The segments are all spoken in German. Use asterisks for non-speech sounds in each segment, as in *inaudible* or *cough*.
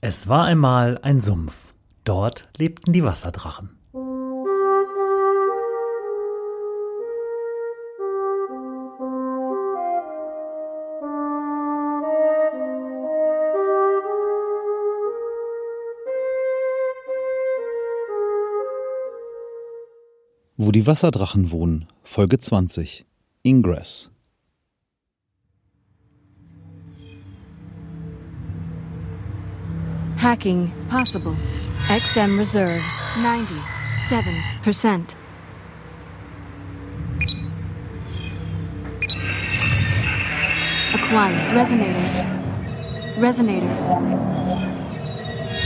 Es war einmal ein Sumpf. Dort lebten die Wasserdrachen. Wo die Wasserdrachen wohnen, Folge 20. Ingress. Hacking possible. XM reserves 97%. Acquired resonator. Resonator.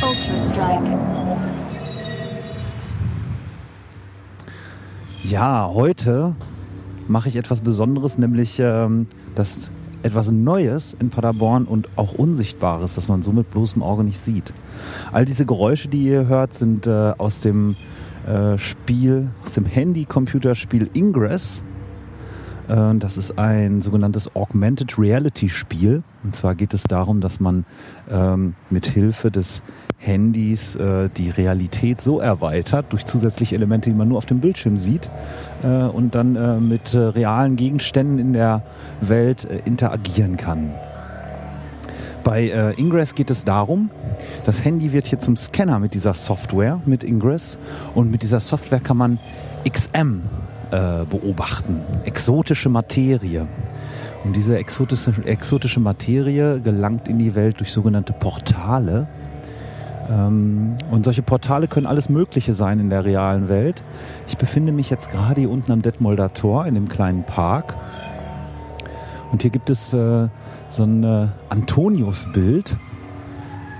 Ultra Strike. Ja, heute mache ich etwas Besonderes, nämlich ähm, das etwas Neues in Paderborn und auch Unsichtbares, was man so mit bloßem Auge nicht sieht. All diese Geräusche, die ihr hört, sind äh, aus dem äh, Spiel, aus dem Handy-Computerspiel Ingress. Äh, das ist ein sogenanntes Augmented Reality Spiel. Und zwar geht es darum, dass man ähm, mit Hilfe des Handys äh, die Realität so erweitert durch zusätzliche Elemente, die man nur auf dem Bildschirm sieht äh, und dann äh, mit äh, realen Gegenständen in der Welt äh, interagieren kann. Bei äh, Ingress geht es darum, das Handy wird hier zum Scanner mit dieser Software, mit Ingress und mit dieser Software kann man XM beobachten, exotische Materie. Und diese exotische, exotische Materie gelangt in die Welt durch sogenannte Portale. Ähm, und solche Portale können alles Mögliche sein in der realen Welt. Ich befinde mich jetzt gerade hier unten am Detmolder Tor in dem kleinen Park. Und hier gibt es äh, so ein äh, Antoniusbild,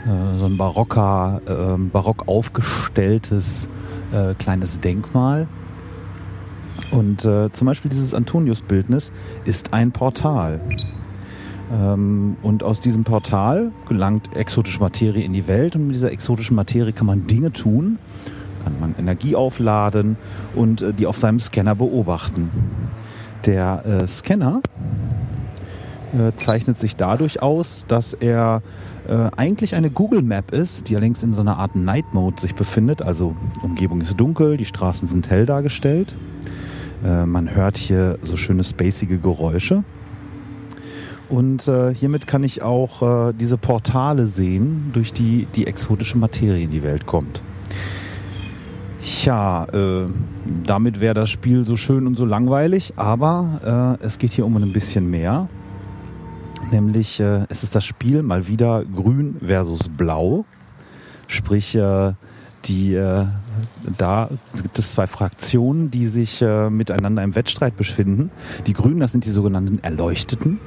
äh, so ein barocker, äh, barock aufgestelltes äh, kleines Denkmal. Und äh, zum Beispiel dieses Antoniusbildnis ist ein Portal. Ähm, und aus diesem Portal gelangt exotische Materie in die Welt und mit dieser exotischen Materie kann man Dinge tun, kann man Energie aufladen und äh, die auf seinem Scanner beobachten. Der äh, Scanner äh, zeichnet sich dadurch aus, dass er äh, eigentlich eine Google Map ist, die allerdings in so einer Art Night Mode sich befindet. Also Umgebung ist dunkel, die Straßen sind hell dargestellt. Äh, man hört hier so schöne spacige Geräusche. Und äh, hiermit kann ich auch äh, diese Portale sehen, durch die die exotische Materie in die Welt kommt. Tja, äh, damit wäre das Spiel so schön und so langweilig, aber äh, es geht hier um ein bisschen mehr. Nämlich, äh, es ist das Spiel mal wieder grün versus blau. Sprich, äh, die, da gibt es zwei Fraktionen, die sich miteinander im Wettstreit befinden. Die Grünen, das sind die sogenannten Erleuchteten.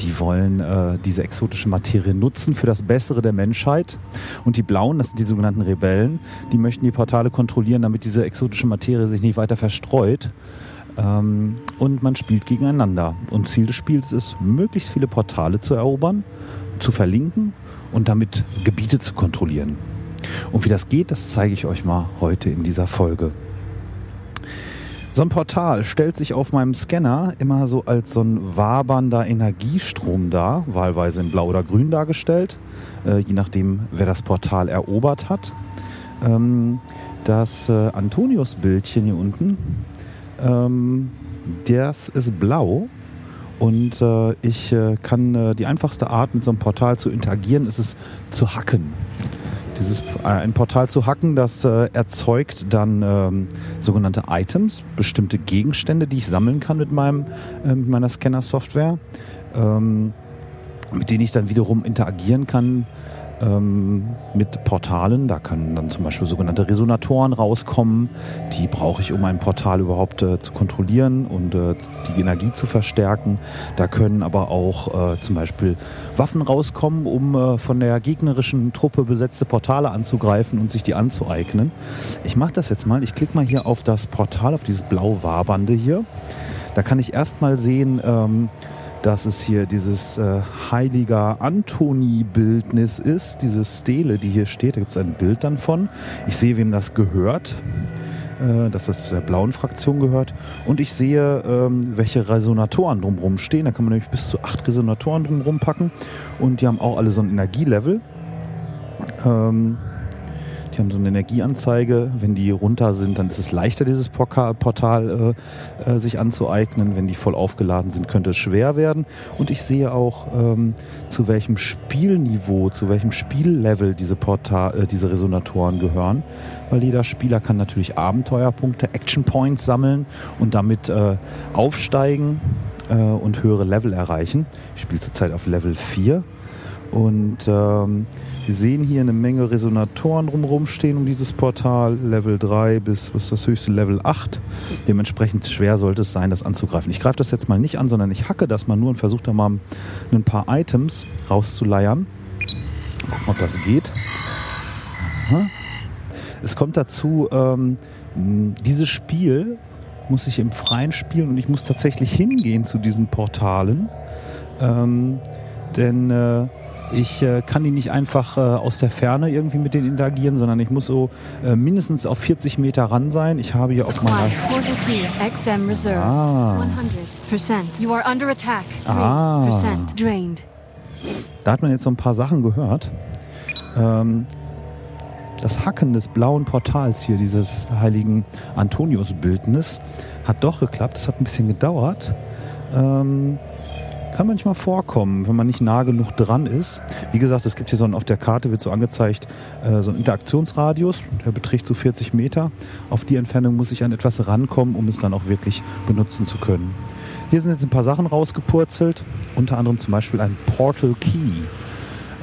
Die wollen äh, diese exotische Materie nutzen für das Bessere der Menschheit. Und die Blauen, das sind die sogenannten Rebellen, die möchten die Portale kontrollieren, damit diese exotische Materie sich nicht weiter verstreut. Ähm, und man spielt gegeneinander. Und Ziel des Spiels ist, möglichst viele Portale zu erobern, zu verlinken und damit Gebiete zu kontrollieren. Und wie das geht, das zeige ich euch mal heute in dieser Folge. So ein Portal stellt sich auf meinem Scanner immer so als so ein wabernder Energiestrom dar, wahlweise in blau oder grün dargestellt, äh, je nachdem, wer das Portal erobert hat. Ähm, das äh, Antonius-Bildchen hier unten, ähm, das ist blau und äh, ich äh, kann äh, die einfachste Art mit so einem Portal zu interagieren, ist es zu hacken dieses äh, ein Portal zu hacken, das äh, erzeugt dann ähm, sogenannte Items, bestimmte Gegenstände, die ich sammeln kann mit meinem äh, mit meiner Scanner-Software, ähm, mit denen ich dann wiederum interagieren kann ähm, mit Portalen. Da können dann zum Beispiel sogenannte Resonatoren rauskommen. Die brauche ich, um ein Portal überhaupt äh, zu kontrollieren und äh, die Energie zu verstärken. Da können aber auch äh, zum Beispiel Waffen rauskommen, um äh, von der gegnerischen Truppe besetzte Portale anzugreifen und sich die anzueignen. Ich mache das jetzt mal. Ich klicke mal hier auf das Portal, auf dieses blau wabernde hier. Da kann ich erstmal sehen, ähm, dass es hier dieses äh, heiliger Antoni-Bildnis ist, diese Stele, die hier steht. Da gibt es ein Bild dann von. Ich sehe, wem das gehört, äh, dass das zu der blauen Fraktion gehört. Und ich sehe, ähm, welche Resonatoren drumherum stehen. Da kann man nämlich bis zu acht Resonatoren drumherum packen. Und die haben auch alle so ein Energielevel. Ähm, die haben so eine Energieanzeige. Wenn die runter sind, dann ist es leichter, dieses Portal äh, äh, sich anzueignen. Wenn die voll aufgeladen sind, könnte es schwer werden. Und ich sehe auch, ähm, zu welchem Spielniveau, zu welchem Spiellevel diese, Portal, äh, diese Resonatoren gehören. Weil jeder Spieler kann natürlich Abenteuerpunkte, Action Points sammeln und damit äh, aufsteigen äh, und höhere Level erreichen. Ich spiele zurzeit auf Level 4. Und ähm, wir sehen hier eine Menge Resonatoren drumherum stehen um dieses Portal. Level 3 bis was ist das höchste Level 8. Dementsprechend schwer sollte es sein, das anzugreifen. Ich greife das jetzt mal nicht an, sondern ich hacke das mal nur und versuche da mal ein paar Items rauszuleiern. Gucken, ob das geht. Aha. Es kommt dazu, ähm, dieses Spiel muss ich im Freien spielen und ich muss tatsächlich hingehen zu diesen Portalen. Ähm, denn äh, ich äh, kann die nicht einfach äh, aus der Ferne irgendwie mit denen interagieren, sondern ich muss so äh, mindestens auf 40 Meter ran sein. Ich habe hier auf meiner... XM reserves. Ah. 100%. You are under attack. 3% Ah. drained. Da hat man jetzt so ein paar Sachen gehört. Ähm, das Hacken des blauen Portals hier, dieses heiligen Antonius-Bildnis, hat doch geklappt. Es hat ein bisschen gedauert. Ähm, kann manchmal vorkommen, wenn man nicht nah genug dran ist. Wie gesagt, es gibt hier so ein, auf der Karte wird so angezeigt, äh, so ein Interaktionsradius, der beträgt so 40 Meter. Auf die Entfernung muss ich an etwas rankommen, um es dann auch wirklich benutzen zu können. Hier sind jetzt ein paar Sachen rausgepurzelt, unter anderem zum Beispiel ein Portal Key.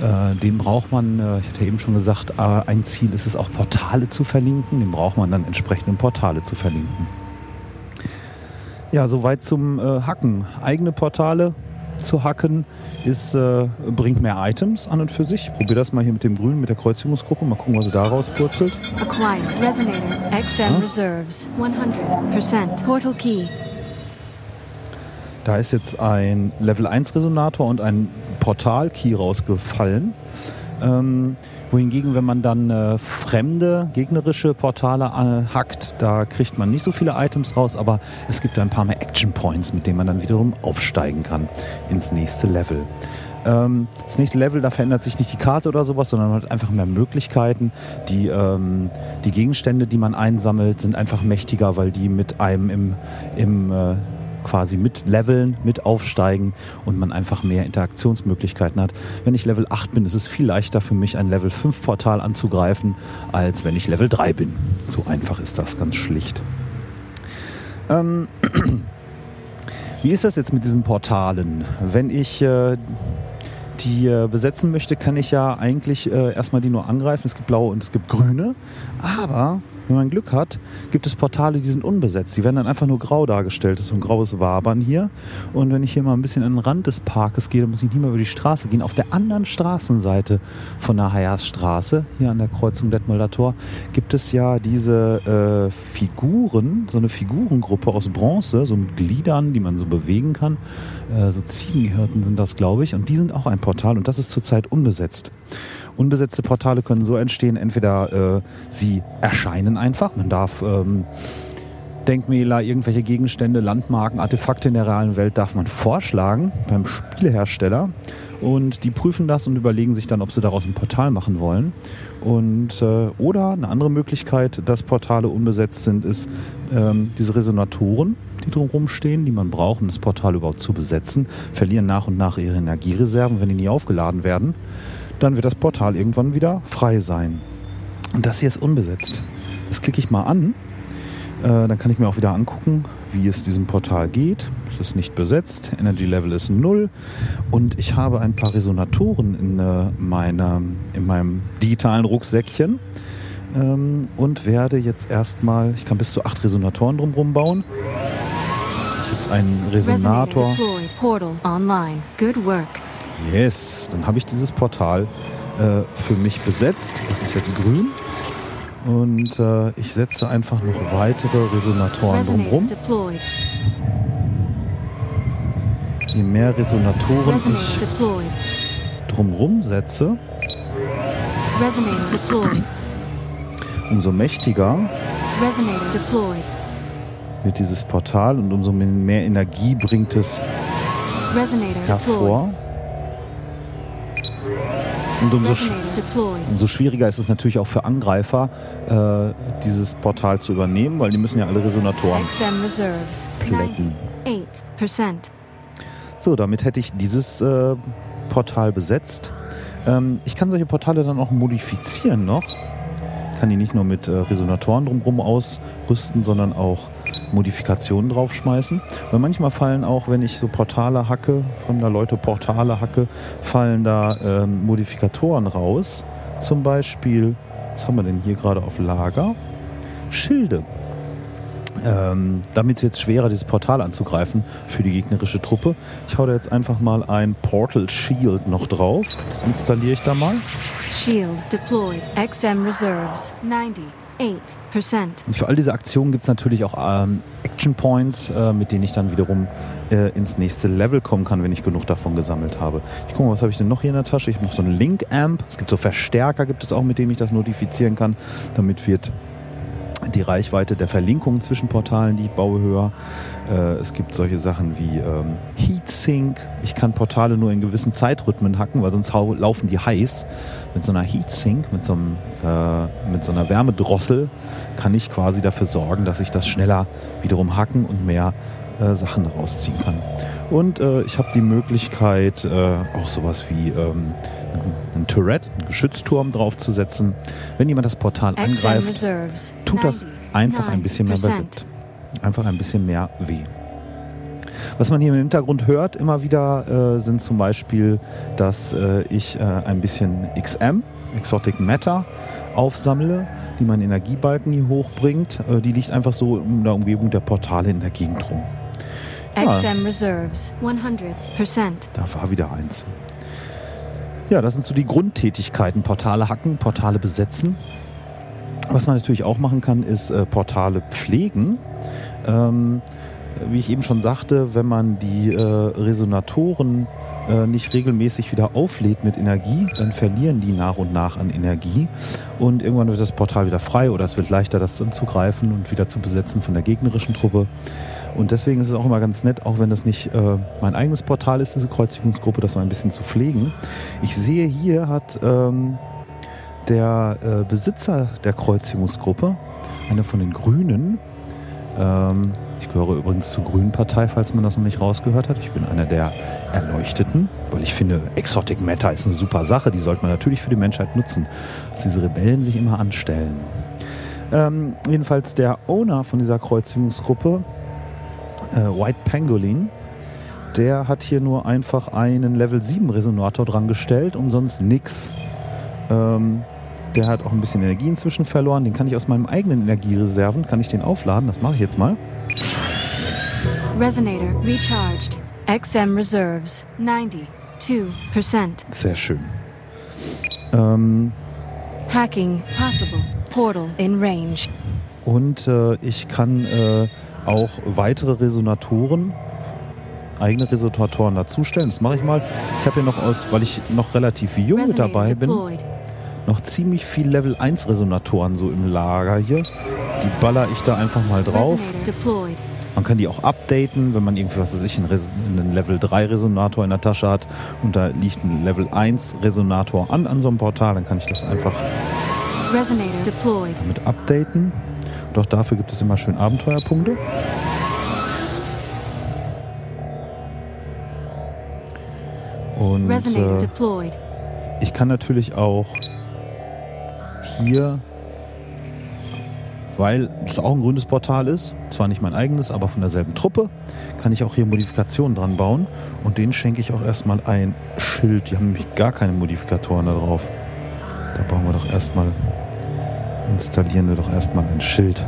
Äh, den braucht man, äh, ich hatte eben schon gesagt, äh, ein Ziel ist es auch Portale zu verlinken. Den braucht man dann entsprechend, um Portale zu verlinken. Ja, soweit zum äh, Hacken. Eigene Portale zu hacken ist, äh, bringt mehr Items an und für sich. Probier das mal hier mit dem Grünen, mit der Kreuzigungsgruppe. Mal gucken, was sie da rauspurzelt. Acquired. Resonator. XM reserves. 100%. Portal key. Da ist jetzt ein Level 1 Resonator und ein Portal-Key rausgefallen. Ähm, wohingegen, wenn man dann äh, fremde, gegnerische Portale äh, hackt, da kriegt man nicht so viele Items raus, aber es gibt ein paar mehr Action Points, mit denen man dann wiederum aufsteigen kann ins nächste Level. Ähm, das nächste Level, da verändert sich nicht die Karte oder sowas, sondern man hat einfach mehr Möglichkeiten. Die, ähm, die Gegenstände, die man einsammelt, sind einfach mächtiger, weil die mit einem im, im äh, quasi mit Leveln, mit aufsteigen und man einfach mehr Interaktionsmöglichkeiten hat. Wenn ich Level 8 bin, ist es viel leichter für mich, ein Level 5 Portal anzugreifen, als wenn ich Level 3 bin. So einfach ist das ganz schlicht. Ähm, *clears throat* wie ist das jetzt mit diesen Portalen? Wenn ich äh, die äh, besetzen möchte, kann ich ja eigentlich äh, erstmal die nur angreifen. Es gibt blaue und es gibt grüne. Aber wenn man Glück hat, gibt es Portale, die sind unbesetzt. Die werden dann einfach nur grau dargestellt. Das ist so ein graues Wabern hier. Und wenn ich hier mal ein bisschen an den Rand des Parkes gehe, dann muss ich nicht mehr über die Straße gehen. Auf der anderen Straßenseite von der Hayasstraße, hier an der Kreuzung Detmolder Tor, gibt es ja diese äh, Figuren, so eine Figurengruppe aus Bronze, so mit Gliedern, die man so bewegen kann. Äh, so Ziegenhirten sind das, glaube ich. Und die sind auch ein Portal und das ist zurzeit unbesetzt. Unbesetzte Portale können so entstehen, entweder äh, sie erscheinen einfach, man darf ähm, Denkmäler, irgendwelche Gegenstände, Landmarken, Artefakte in der realen Welt darf man vorschlagen beim Spielehersteller. Und die prüfen das und überlegen sich dann, ob sie daraus ein Portal machen wollen. Und, äh, oder eine andere Möglichkeit, dass Portale unbesetzt sind, ist ähm, diese Resonatoren, die drumherum stehen, die man braucht, um das Portal überhaupt zu besetzen, verlieren nach und nach ihre Energiereserven, wenn die nie aufgeladen werden dann wird das Portal irgendwann wieder frei sein. Und das hier ist unbesetzt. Das klicke ich mal an. Äh, dann kann ich mir auch wieder angucken, wie es diesem Portal geht. Es ist nicht besetzt. Energy Level ist 0. Und ich habe ein paar Resonatoren in, äh, meiner, in meinem digitalen Rucksäckchen. Ähm, und werde jetzt erstmal, ich kann bis zu acht Resonatoren drumherum bauen. Jetzt einen Resonator Resonator. Yes, dann habe ich dieses Portal äh, für mich besetzt. Das ist jetzt grün. Und äh, ich setze einfach noch weitere Resonatoren Resonator drumherum. Je mehr Resonatoren Resonator ich drumherum setze, umso mächtiger wird dieses Portal und umso mehr Energie bringt es hervor. Und umso, deployed. umso schwieriger ist es natürlich auch für Angreifer, äh, dieses Portal zu übernehmen, weil die müssen ja alle Resonatoren. Plecken. 98%. So, damit hätte ich dieses äh, Portal besetzt. Ähm, ich kann solche Portale dann auch modifizieren noch. Ich kann die nicht nur mit äh, Resonatoren drumherum ausrüsten, sondern auch Modifikationen draufschmeißen. Weil manchmal fallen auch, wenn ich so Portale hacke, fremder Leute Portale hacke, fallen da ähm, Modifikatoren raus. Zum Beispiel, was haben wir denn hier gerade auf Lager? Schilde. Ähm, damit ist jetzt schwerer, dieses Portal anzugreifen für die gegnerische Truppe. Ich hau da jetzt einfach mal ein Portal Shield noch drauf. Das installiere ich da mal. Shield deployed. XM reserves. 98%. Und für all diese Aktionen gibt es natürlich auch ähm, Action Points, äh, mit denen ich dann wiederum äh, ins nächste Level kommen kann, wenn ich genug davon gesammelt habe. Ich gucke mal, was habe ich denn noch hier in der Tasche? Ich noch so einen Link Amp. Es gibt so Verstärker, gibt es auch, mit denen ich das notifizieren kann. Damit wird die Reichweite der Verlinkungen zwischen Portalen, die ich baue, höher. Äh, es gibt solche Sachen wie ähm, Heatsink. Ich kann Portale nur in gewissen Zeitrhythmen hacken, weil sonst laufen die heiß. Mit so einer Heatsink, mit so, einem, äh, mit so einer Wärmedrossel, kann ich quasi dafür sorgen, dass ich das schneller wiederum hacken und mehr äh, Sachen rausziehen kann. Und äh, ich habe die Möglichkeit, äh, auch sowas wie ähm, ein Turret, einen Geschützturm draufzusetzen. Wenn jemand das Portal angreift, tut das einfach ein bisschen mehr 99%. Einfach ein bisschen mehr weh. Was man hier im Hintergrund hört, immer wieder, äh, sind zum Beispiel, dass äh, ich äh, ein bisschen XM, Exotic Matter, aufsammle, die mein Energiebalken hier hochbringt. Äh, die liegt einfach so in der Umgebung der Portale in der Gegend rum. Ja. XM reserves. 100%. Da war wieder eins. Ja, das sind so die Grundtätigkeiten. Portale hacken, Portale besetzen. Was man natürlich auch machen kann, ist äh, Portale pflegen. Ähm, wie ich eben schon sagte, wenn man die äh, Resonatoren äh, nicht regelmäßig wieder auflädt mit Energie, dann verlieren die nach und nach an Energie. Und irgendwann wird das Portal wieder frei oder es wird leichter, das anzugreifen und wieder zu besetzen von der gegnerischen Truppe. Und deswegen ist es auch immer ganz nett, auch wenn das nicht äh, mein eigenes Portal ist, diese Kreuzigungsgruppe, das mal ein bisschen zu pflegen. Ich sehe hier hat ähm, der äh, Besitzer der Kreuzigungsgruppe, einer von den Grünen, ähm, ich gehöre übrigens zur Grünen Partei, falls man das noch nicht rausgehört hat. Ich bin einer der Erleuchteten, weil ich finde, Exotic Matter ist eine super Sache. Die sollte man natürlich für die Menschheit nutzen, dass diese Rebellen sich immer anstellen. Ähm, jedenfalls der Owner von dieser Kreuzigungsgruppe, äh, White Pangolin, der hat hier nur einfach einen Level 7 Resonator dran gestellt, umsonst nix. Ähm, der hat auch ein bisschen Energie inzwischen verloren. Den kann ich aus meinem eigenen Energiereserven, kann ich den aufladen. Das mache ich jetzt mal. Resonator recharged. XM reserves. 92%. Sehr schön. Ähm, Hacking possible. Portal in range. und äh, ich kann äh, auch weitere Resonatoren, eigene Resonatoren dazustellen. Das mache ich mal. Ich habe hier noch aus, weil ich noch relativ jung Resonator dabei bin, deployed. Noch ziemlich viel Level 1 Resonatoren so im Lager hier. Die baller ich da einfach mal drauf. Man kann die auch updaten, wenn man irgendwie, was weiß ich, einen, Res einen Level 3 Resonator in der Tasche hat und da liegt ein Level 1 Resonator an, an so einem Portal, dann kann ich das einfach damit updaten. Doch dafür gibt es immer schön Abenteuerpunkte. Und äh, ich kann natürlich auch hier, weil es auch ein grünes Portal ist, zwar nicht mein eigenes, aber von derselben Truppe, kann ich auch hier Modifikationen dran bauen. Und denen schenke ich auch erstmal ein Schild. Die haben nämlich gar keine Modifikatoren da drauf. Da bauen wir doch erstmal, installieren wir doch erstmal ein Schild.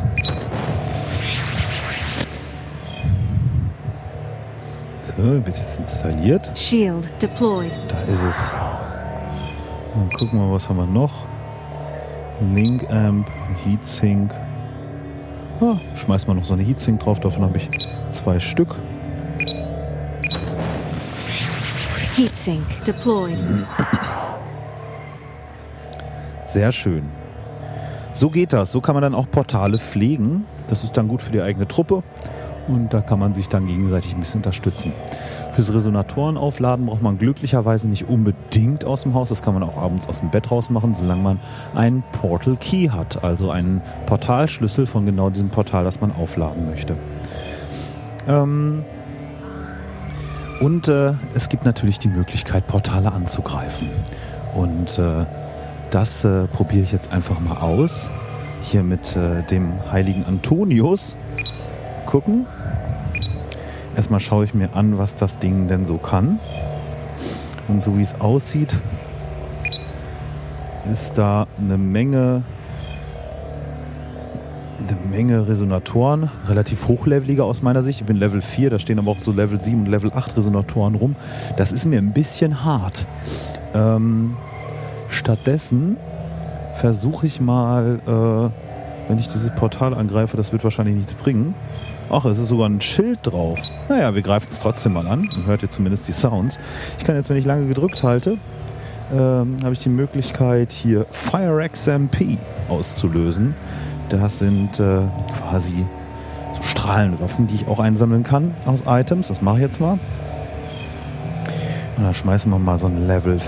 So, wird jetzt installiert. Shield deployed. Da ist es. Dann gucken wir, was haben wir noch. Link Amp, Heatsink. Ah, schmeißen wir noch so eine Heatsink drauf, davon habe ich zwei Stück. Heatsink deployed. Sehr schön. So geht das. So kann man dann auch Portale pflegen. Das ist dann gut für die eigene Truppe. Und da kann man sich dann gegenseitig ein bisschen unterstützen. Fürs Resonatorenaufladen braucht man glücklicherweise nicht unbedingt aus dem Haus. Das kann man auch abends aus dem Bett raus machen, solange man einen Portal Key hat, also einen Portalschlüssel von genau diesem Portal, das man aufladen möchte. Ähm und äh, es gibt natürlich die Möglichkeit, Portale anzugreifen. Und äh, das äh, probiere ich jetzt einfach mal aus. Hier mit äh, dem heiligen Antonius. Gucken. Erstmal schaue ich mir an, was das Ding denn so kann. Und so wie es aussieht, ist da eine Menge, eine Menge Resonatoren, relativ hochlevelige aus meiner Sicht. Ich bin Level 4, da stehen aber auch so Level 7 und Level 8 Resonatoren rum. Das ist mir ein bisschen hart. Ähm, stattdessen versuche ich mal, äh, wenn ich dieses Portal angreife, das wird wahrscheinlich nichts bringen. Ach, es ist sogar ein Schild drauf. Naja, wir greifen es trotzdem mal an. Man hört ihr zumindest die Sounds. Ich kann jetzt, wenn ich lange gedrückt halte, ähm, habe ich die Möglichkeit, hier Fire XMP auszulösen. Das sind äh, quasi so Strahlenwaffen, die ich auch einsammeln kann aus Items. Das mache ich jetzt mal. Und dann schmeißen wir mal so ein Level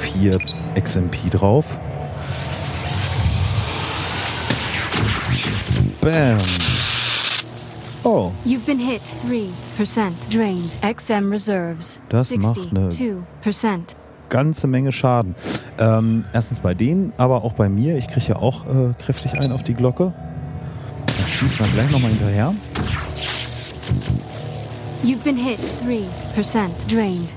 4 XMP drauf. Bam. Oh, You've been hit 3% drained. XM reserves Das macht eine- 62%. ganze Menge Schaden. Ähm, erstens bei denen, aber auch bei mir. Ich kriege ja auch äh, kräftig ein auf die Glocke. Da schießen wir gleich nochmal hinterher. You've been hit 3% drained.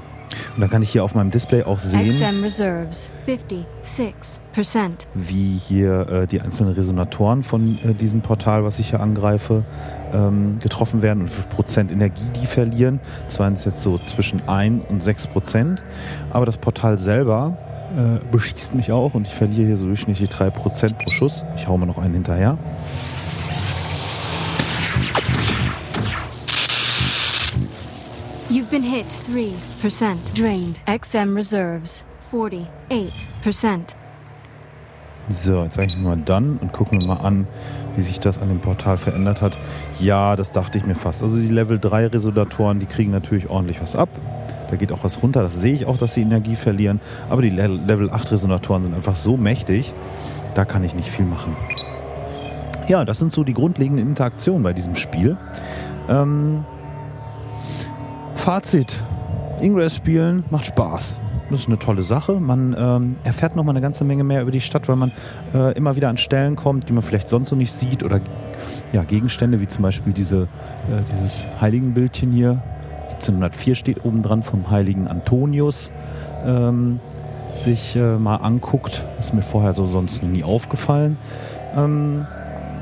Und dann kann ich hier auf meinem Display auch sehen, XM reserves 56%. wie hier äh, die einzelnen Resonatoren von äh, diesem Portal, was ich hier angreife, ähm, getroffen werden und wie viel Prozent Energie die verlieren. Das waren jetzt so zwischen 1 und 6 Prozent. Aber das Portal selber äh, beschießt mich auch und ich verliere hier so durchschnittlich 3 Prozent pro Schuss. Ich hau mal noch einen hinterher. You've been hit 3% drained. XM reserves 48%. So, jetzt sage ich mal dann und gucken wir mal an, wie sich das an dem Portal verändert hat. Ja, das dachte ich mir fast. Also die Level 3 Resonatoren, die kriegen natürlich ordentlich was ab. Da geht auch was runter. Das sehe ich auch, dass sie Energie verlieren. Aber die Le Level 8 Resonatoren sind einfach so mächtig, da kann ich nicht viel machen. Ja, das sind so die grundlegenden Interaktionen bei diesem Spiel. Ähm, Fazit. Ingress spielen macht Spaß. Das ist eine tolle Sache. Man ähm, erfährt noch mal eine ganze Menge mehr über die Stadt, weil man äh, immer wieder an Stellen kommt, die man vielleicht sonst so nicht sieht. Oder ja, Gegenstände wie zum Beispiel diese, äh, dieses Heiligenbildchen hier. 1704 steht oben dran vom heiligen Antonius. Ähm, sich äh, mal anguckt. Ist mir vorher so sonst noch nie aufgefallen. Ähm,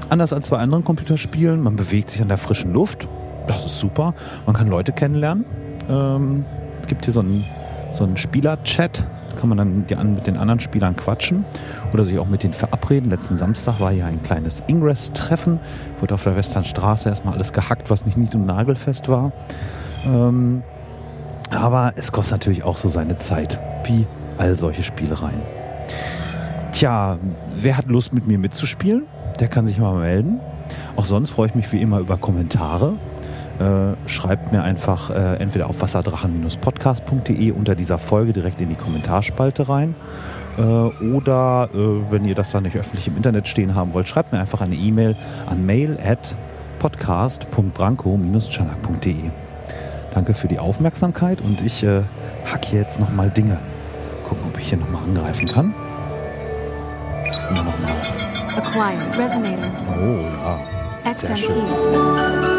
anders als bei anderen Computerspielen, man bewegt sich an der frischen Luft. Das ist super. Man kann Leute kennenlernen. Ähm, es gibt hier so einen, so einen Spieler-Chat. Da kann man dann die, mit den anderen Spielern quatschen oder sich auch mit denen verabreden. Letzten Samstag war hier ein kleines Ingress-Treffen. Wurde auf der Westernstraße erstmal alles gehackt, was nicht nied- und nagelfest war. Ähm, aber es kostet natürlich auch so seine Zeit, wie all solche Spielereien. Tja, wer hat Lust mit mir mitzuspielen? Der kann sich mal melden. Auch sonst freue ich mich wie immer über Kommentare. Äh, schreibt mir einfach äh, entweder auf wasserdrachen-podcast.de unter dieser Folge direkt in die Kommentarspalte rein. Äh, oder äh, wenn ihr das dann nicht öffentlich im Internet stehen haben wollt, schreibt mir einfach eine E-Mail an mail at podcast.branko-chanak.de. Danke für die Aufmerksamkeit und ich äh, hack hier jetzt nochmal Dinge. Gucken, ob ich hier nochmal angreifen kann. Immer nochmal. Acquired resonator. Oh ja. Sehr schön. XMP.